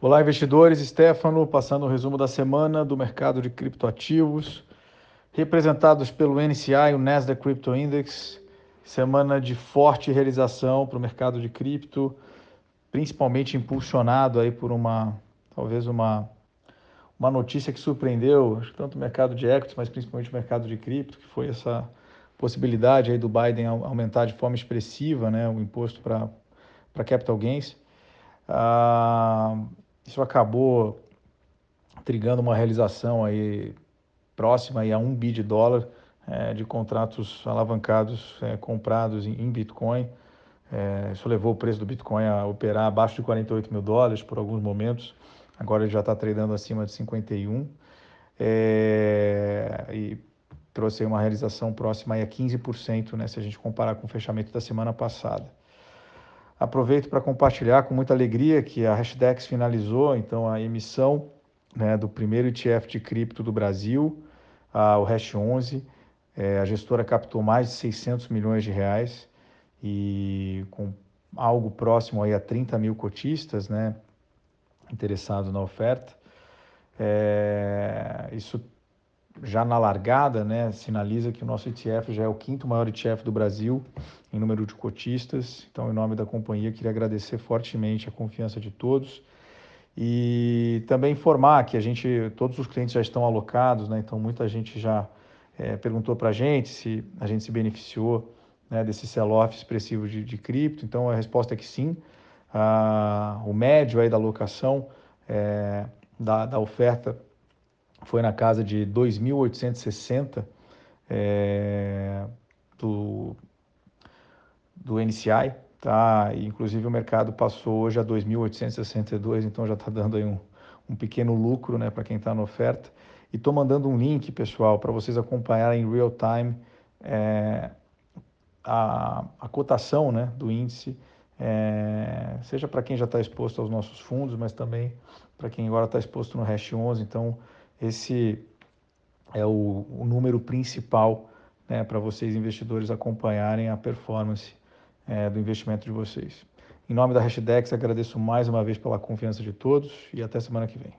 Olá, investidores. Stefano, passando o resumo da semana do mercado de criptoativos, representados pelo NCI, o Nasdaq Crypto Index. Semana de forte realização para o mercado de cripto, principalmente impulsionado aí por uma, talvez uma, uma notícia que surpreendeu tanto o mercado de equities, mas principalmente o mercado de cripto, que foi essa possibilidade aí do Biden aumentar de forma expressiva né, o imposto para capital gains. Ah, isso acabou trigando uma realização aí próxima aí a um bi de dólar é, de contratos alavancados é, comprados em, em Bitcoin. É, isso levou o preço do Bitcoin a operar abaixo de 48 mil dólares por alguns momentos. Agora ele já está tradando acima de 51 é, e trouxe uma realização próxima a 15%, né, se a gente comparar com o fechamento da semana passada. Aproveito para compartilhar com muita alegria que a Hashdex finalizou então a emissão né, do primeiro ETF de cripto do Brasil, a, o Hash 11. É, a gestora captou mais de 600 milhões de reais e com algo próximo aí a 30 mil cotistas né, interessados na oferta. É, isso já na largada, né, sinaliza que o nosso ETF já é o quinto maior ETF do Brasil em número de cotistas. Então, em nome da companhia, queria agradecer fortemente a confiança de todos e também informar que a gente, todos os clientes já estão alocados, né? Então, muita gente já é, perguntou para a gente se a gente se beneficiou né, desse sell-off expressivo de, de, cripto. Então, a resposta é que sim. Ah, o médio aí da alocação é, da, da oferta foi na casa de 2.860 é, do, do NCI, tá? E, inclusive o mercado passou hoje a 2.862, então já está dando aí um, um pequeno lucro, né, para quem está na oferta. E estou mandando um link, pessoal, para vocês acompanharem em real time é, a, a cotação, né, do índice, é, seja para quem já está exposto aos nossos fundos, mas também para quem agora está exposto no Hash 11. Então esse é o, o número principal né, para vocês, investidores, acompanharem a performance é, do investimento de vocês. Em nome da Hashdex, agradeço mais uma vez pela confiança de todos e até semana que vem.